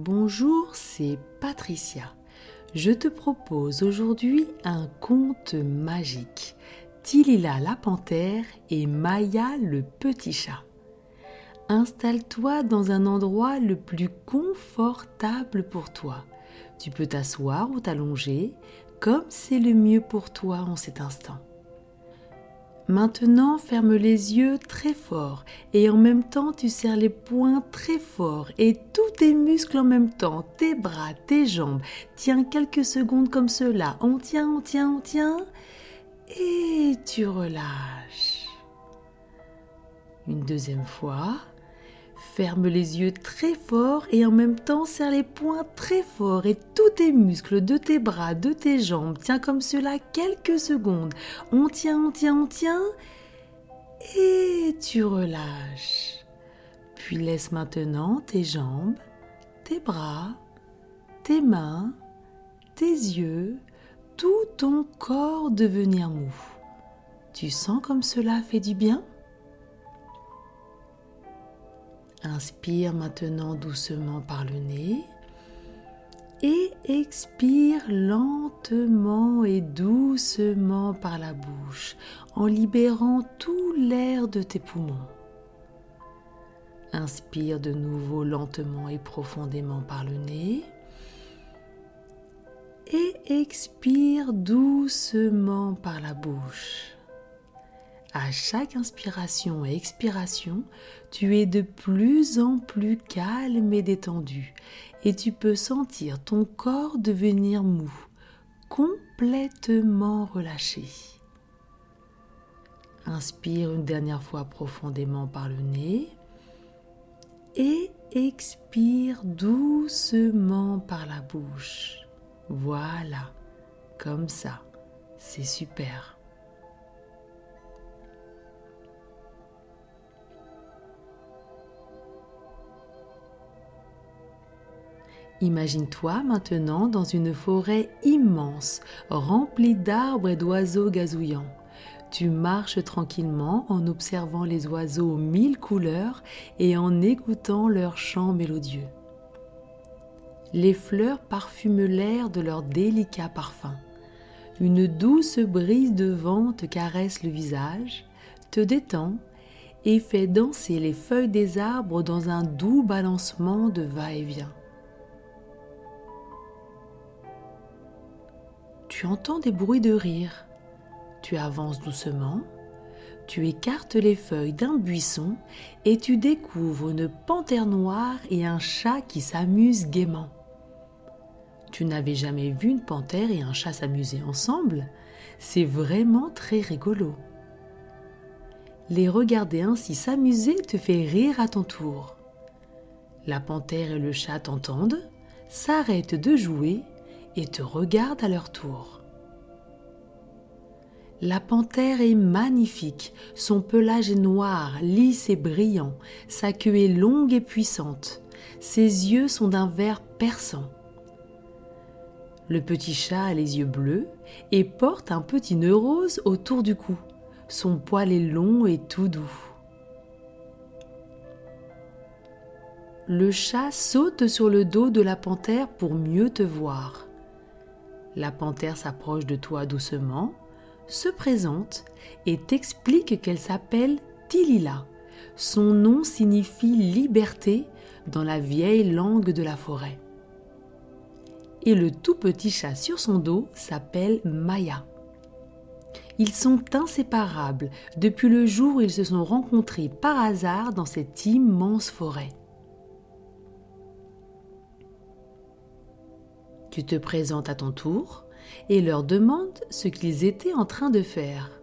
Bonjour, c'est Patricia. Je te propose aujourd'hui un conte magique. Tilila la panthère et Maya le petit chat. Installe-toi dans un endroit le plus confortable pour toi. Tu peux t'asseoir ou t'allonger comme c'est le mieux pour toi en cet instant. Maintenant, ferme les yeux très fort et en même temps, tu serres les poings très fort et tous tes muscles en même temps, tes bras, tes jambes. Tiens quelques secondes comme cela. On tient, on tient, on tient et tu relâches. Une deuxième fois. Ferme les yeux très fort et en même temps serre les poings très fort et tous tes muscles de tes bras, de tes jambes. Tiens comme cela quelques secondes. On tient, on tient, on tient. Et tu relâches. Puis laisse maintenant tes jambes, tes bras, tes mains, tes yeux, tout ton corps devenir mou. Tu sens comme cela fait du bien? Inspire maintenant doucement par le nez et expire lentement et doucement par la bouche en libérant tout l'air de tes poumons. Inspire de nouveau lentement et profondément par le nez et expire doucement par la bouche. À chaque inspiration et expiration, tu es de plus en plus calme et détendu et tu peux sentir ton corps devenir mou, complètement relâché. Inspire une dernière fois profondément par le nez et expire doucement par la bouche. Voilà, comme ça, c'est super. Imagine-toi maintenant dans une forêt immense, remplie d'arbres et d'oiseaux gazouillants. Tu marches tranquillement en observant les oiseaux aux mille couleurs et en écoutant leurs chants mélodieux. Les fleurs parfument l'air de leur délicat parfum. Une douce brise de vent te caresse le visage, te détend et fait danser les feuilles des arbres dans un doux balancement de va-et-vient. Tu entends des bruits de rire. Tu avances doucement, tu écartes les feuilles d'un buisson et tu découvres une panthère noire et un chat qui s'amusent gaiement. Tu n'avais jamais vu une panthère et un chat s'amuser ensemble C'est vraiment très rigolo. Les regarder ainsi s'amuser te fait rire à ton tour. La panthère et le chat t'entendent, s'arrêtent de jouer et te regardent à leur tour. La panthère est magnifique, son pelage est noir, lisse et brillant, sa queue est longue et puissante, ses yeux sont d'un vert perçant. Le petit chat a les yeux bleus et porte un petit nœud rose autour du cou. Son poil est long et tout doux. Le chat saute sur le dos de la panthère pour mieux te voir. La panthère s'approche de toi doucement, se présente et t'explique qu'elle s'appelle Tilila. Son nom signifie liberté dans la vieille langue de la forêt. Et le tout petit chat sur son dos s'appelle Maya. Ils sont inséparables depuis le jour où ils se sont rencontrés par hasard dans cette immense forêt. Tu te présentes à ton tour et leur demandes ce qu'ils étaient en train de faire.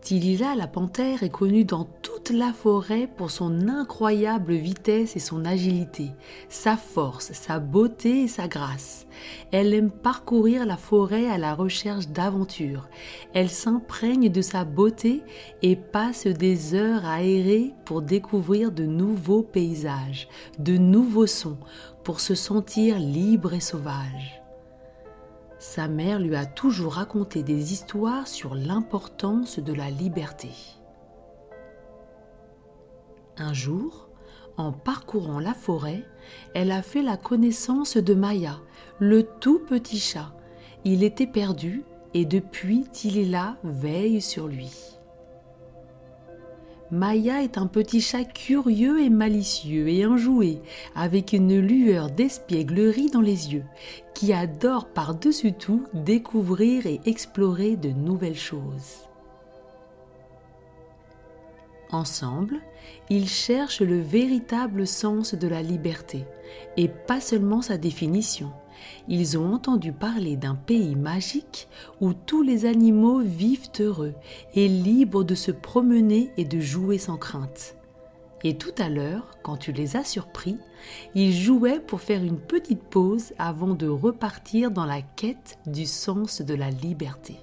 Tilila la panthère est connue dans toute la forêt pour son incroyable vitesse et son agilité, sa force, sa beauté et sa grâce. Elle aime parcourir la forêt à la recherche d'aventures. Elle s'imprègne de sa beauté et passe des heures à errer pour découvrir de nouveaux paysages, de nouveaux sons, pour se sentir libre et sauvage. Sa mère lui a toujours raconté des histoires sur l'importance de la liberté. Un jour, En parcourant la forêt, elle a fait la connaissance de Maya, le tout petit chat. Il était perdu et depuis Tilila veille sur lui. Maya est un petit chat curieux et malicieux et enjoué, avec une lueur d'espièglerie dans les yeux, qui adore par-dessus tout découvrir et explorer de nouvelles choses. Ensemble, ils cherchent le véritable sens de la liberté, et pas seulement sa définition. Ils ont entendu parler d'un pays magique où tous les animaux vivent heureux et libres de se promener et de jouer sans crainte. Et tout à l'heure, quand tu les as surpris, ils jouaient pour faire une petite pause avant de repartir dans la quête du sens de la liberté.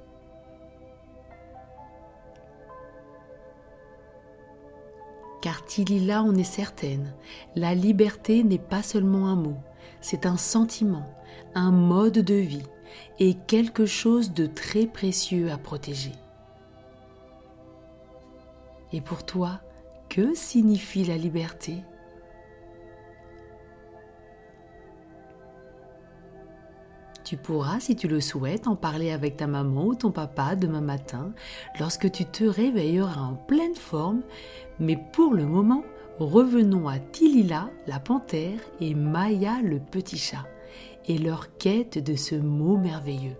Car Tilila en est certaine, la liberté n'est pas seulement un mot, c'est un sentiment, un mode de vie et quelque chose de très précieux à protéger. Et pour toi, que signifie la liberté? Tu pourras, si tu le souhaites, en parler avec ta maman ou ton papa demain matin lorsque tu te réveilleras en pleine forme. Mais pour le moment, revenons à Tilila, la panthère, et Maya, le petit chat, et leur quête de ce mot merveilleux.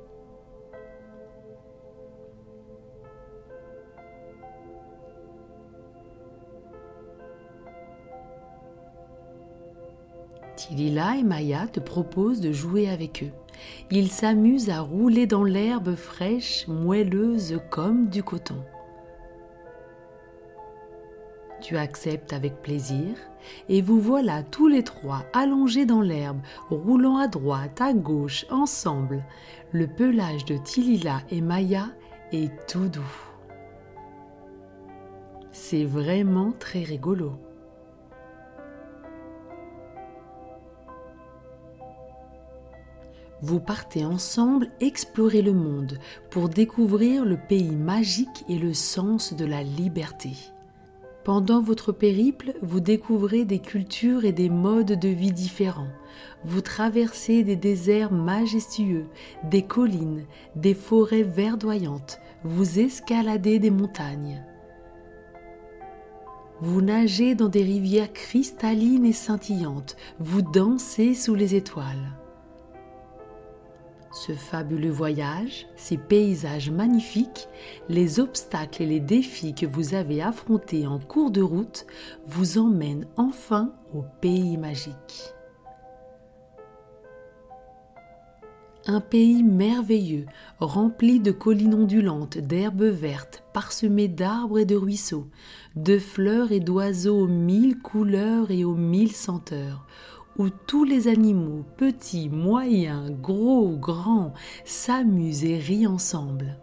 Tilila et Maya te proposent de jouer avec eux. Ils s'amusent à rouler dans l'herbe fraîche, moelleuse comme du coton. Tu acceptes avec plaisir et vous voilà tous les trois allongés dans l'herbe, roulant à droite, à gauche, ensemble. Le pelage de Tilila et Maya est tout doux. C'est vraiment très rigolo. Vous partez ensemble explorer le monde pour découvrir le pays magique et le sens de la liberté. Pendant votre périple, vous découvrez des cultures et des modes de vie différents. Vous traversez des déserts majestueux, des collines, des forêts verdoyantes. Vous escaladez des montagnes. Vous nagez dans des rivières cristallines et scintillantes. Vous dansez sous les étoiles. Ce fabuleux voyage, ces paysages magnifiques, les obstacles et les défis que vous avez affrontés en cours de route vous emmènent enfin au pays magique. Un pays merveilleux, rempli de collines ondulantes, d'herbes vertes, parsemé d'arbres et de ruisseaux, de fleurs et d'oiseaux aux mille couleurs et aux mille senteurs, où tous les animaux, petits, moyens, gros, grands, s'amusent et rient ensemble.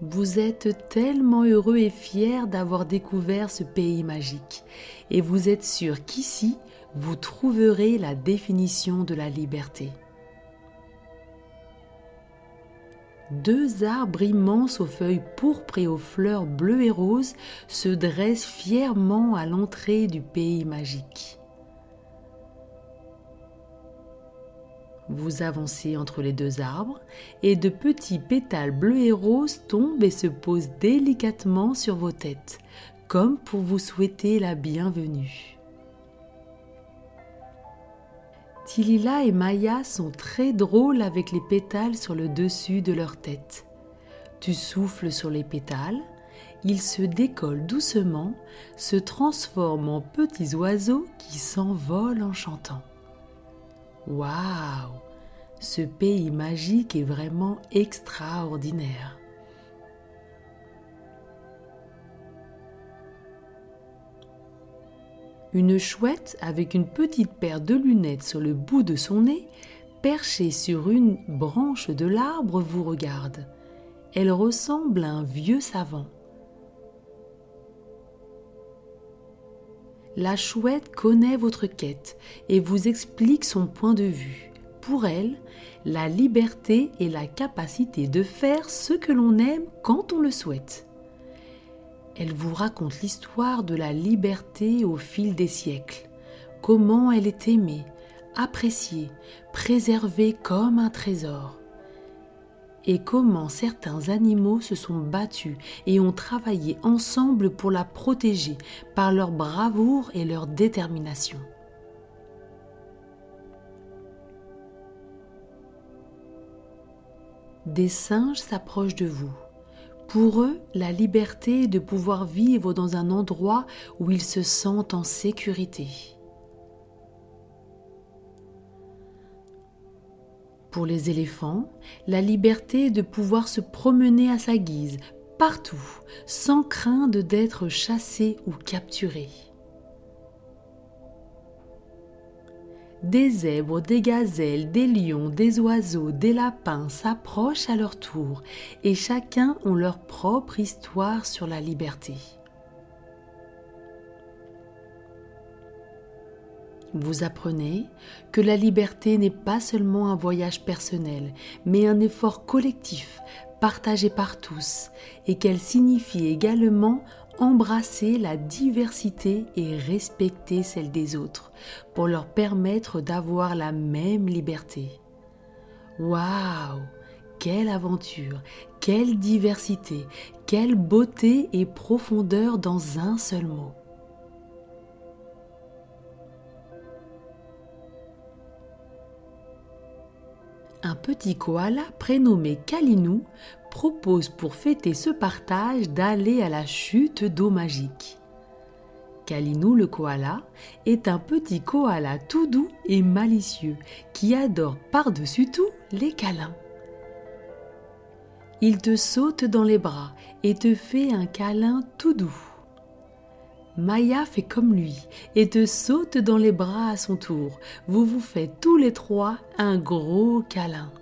Vous êtes tellement heureux et fiers d'avoir découvert ce pays magique, et vous êtes sûr qu'ici, vous trouverez la définition de la liberté. Deux arbres immenses aux feuilles pourpres et aux fleurs bleues et roses se dressent fièrement à l'entrée du pays magique. Vous avancez entre les deux arbres et de petits pétales bleus et roses tombent et se posent délicatement sur vos têtes, comme pour vous souhaiter la bienvenue. Tilila et Maya sont très drôles avec les pétales sur le dessus de leur tête. Tu souffles sur les pétales, ils se décollent doucement, se transforment en petits oiseaux qui s'envolent en chantant. Waouh Ce pays magique est vraiment extraordinaire. Une chouette avec une petite paire de lunettes sur le bout de son nez, perchée sur une branche de l'arbre, vous regarde. Elle ressemble à un vieux savant. La chouette connaît votre quête et vous explique son point de vue. pour elle, la liberté est la capacité de faire ce que l'on aime quand on le souhaite. Elle vous raconte l'histoire de la liberté au fil des siècles, comment elle est aimée, appréciée, préservée comme un trésor, et comment certains animaux se sont battus et ont travaillé ensemble pour la protéger par leur bravoure et leur détermination. Des singes s'approchent de vous pour eux, la liberté de pouvoir vivre dans un endroit où ils se sentent en sécurité. Pour les éléphants, la liberté de pouvoir se promener à sa guise, partout, sans crainte d'être chassé ou capturé. Des zèbres, des gazelles, des lions, des oiseaux, des lapins s'approchent à leur tour et chacun ont leur propre histoire sur la liberté. Vous apprenez que la liberté n'est pas seulement un voyage personnel, mais un effort collectif partagé par tous et qu'elle signifie également embrasser la diversité et respecter celle des autres pour leur permettre d'avoir la même liberté. Waouh! Quelle aventure! Quelle diversité! Quelle beauté et profondeur dans un seul mot. Un petit koala prénommé Kalinou propose pour fêter ce partage d'aller à la chute d'eau magique. Kalinou le koala est un petit koala tout doux et malicieux qui adore par-dessus tout les câlins. Il te saute dans les bras et te fait un câlin tout doux. Maya fait comme lui et te saute dans les bras à son tour. Vous vous faites tous les trois un gros câlin.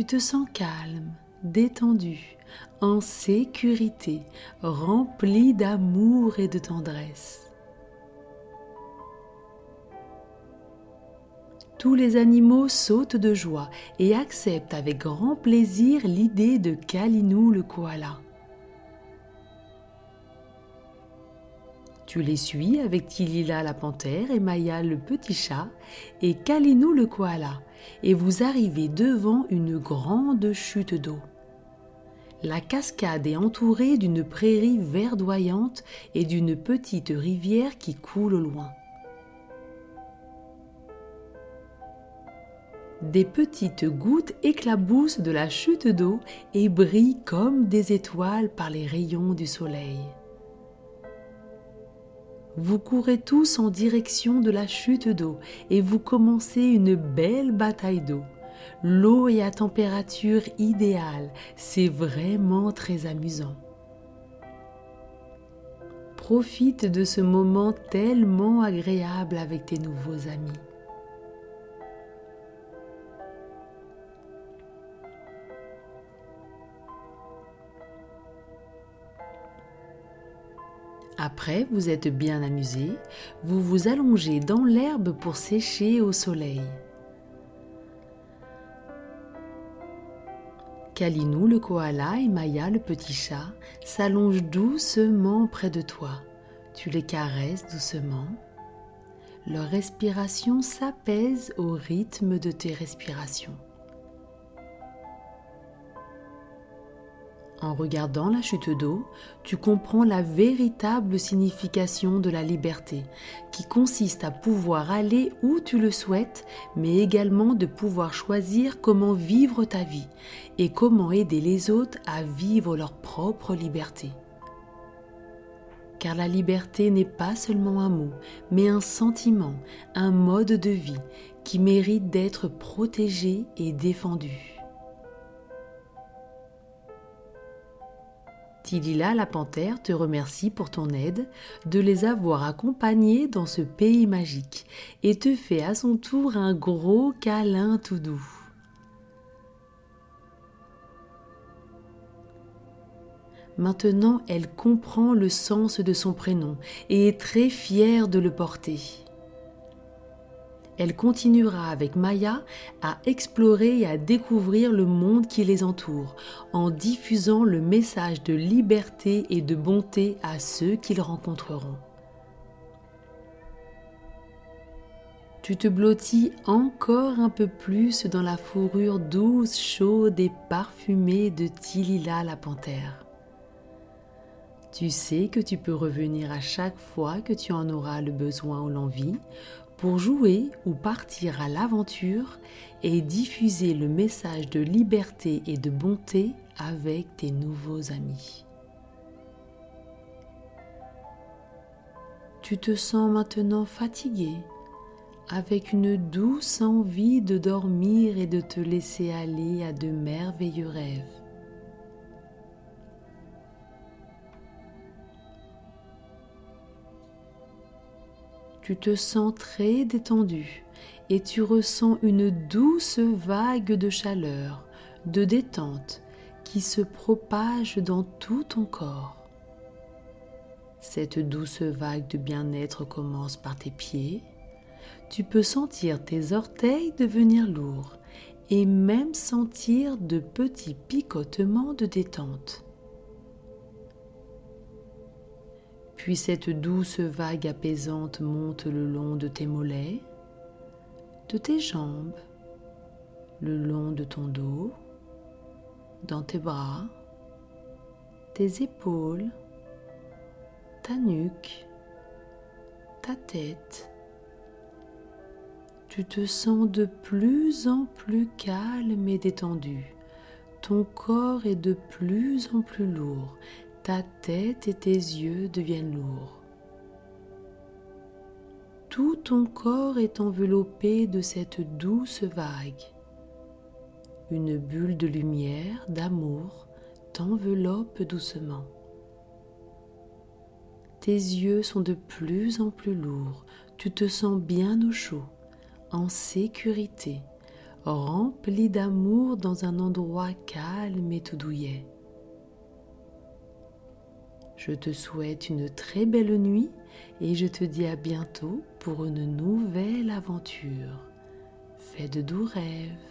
Tu te sens calme, détendu, en sécurité, rempli d'amour et de tendresse. Tous les animaux sautent de joie et acceptent avec grand plaisir l'idée de Kalinou le koala. Tu les suis avec Tilila la panthère et Maya le petit chat et Kalinou le koala et vous arrivez devant une grande chute d'eau. La cascade est entourée d'une prairie verdoyante et d'une petite rivière qui coule au loin. Des petites gouttes éclaboussent de la chute d'eau et brillent comme des étoiles par les rayons du soleil. Vous courez tous en direction de la chute d'eau et vous commencez une belle bataille d'eau. L'eau est à température idéale, c'est vraiment très amusant. Profite de ce moment tellement agréable avec tes nouveaux amis. Après, vous êtes bien amusé, vous vous allongez dans l'herbe pour sécher au soleil. Kalinou le koala et Maya le petit chat s'allongent doucement près de toi. Tu les caresses doucement. Leur respiration s'apaise au rythme de tes respirations. En regardant la chute d'eau, tu comprends la véritable signification de la liberté, qui consiste à pouvoir aller où tu le souhaites, mais également de pouvoir choisir comment vivre ta vie et comment aider les autres à vivre leur propre liberté. Car la liberté n'est pas seulement un mot, mais un sentiment, un mode de vie qui mérite d'être protégé et défendu. Tilila la panthère te remercie pour ton aide, de les avoir accompagnés dans ce pays magique et te fait à son tour un gros câlin tout doux. Maintenant, elle comprend le sens de son prénom et est très fière de le porter. Elle continuera avec Maya à explorer et à découvrir le monde qui les entoure, en diffusant le message de liberté et de bonté à ceux qu'ils rencontreront. Tu te blottis encore un peu plus dans la fourrure douce, chaude et parfumée de Tilila la panthère. Tu sais que tu peux revenir à chaque fois que tu en auras le besoin ou l'envie pour jouer ou partir à l'aventure et diffuser le message de liberté et de bonté avec tes nouveaux amis. Tu te sens maintenant fatigué avec une douce envie de dormir et de te laisser aller à de merveilleux rêves. Tu te sens très détendu et tu ressens une douce vague de chaleur, de détente qui se propage dans tout ton corps. Cette douce vague de bien-être commence par tes pieds, tu peux sentir tes orteils devenir lourds et même sentir de petits picotements de détente. Puis cette douce vague apaisante monte le long de tes mollets, de tes jambes, le long de ton dos, dans tes bras, tes épaules, ta nuque, ta tête, tu te sens de plus en plus calme et détendu. Ton corps est de plus en plus lourd. Ta tête et tes yeux deviennent lourds. Tout ton corps est enveloppé de cette douce vague. Une bulle de lumière, d'amour, t'enveloppe doucement. Tes yeux sont de plus en plus lourds, tu te sens bien au chaud en sécurité, rempli d'amour dans un endroit calme et tout douillet. Je te souhaite une très belle nuit et je te dis à bientôt pour une nouvelle aventure. Fais de doux rêves.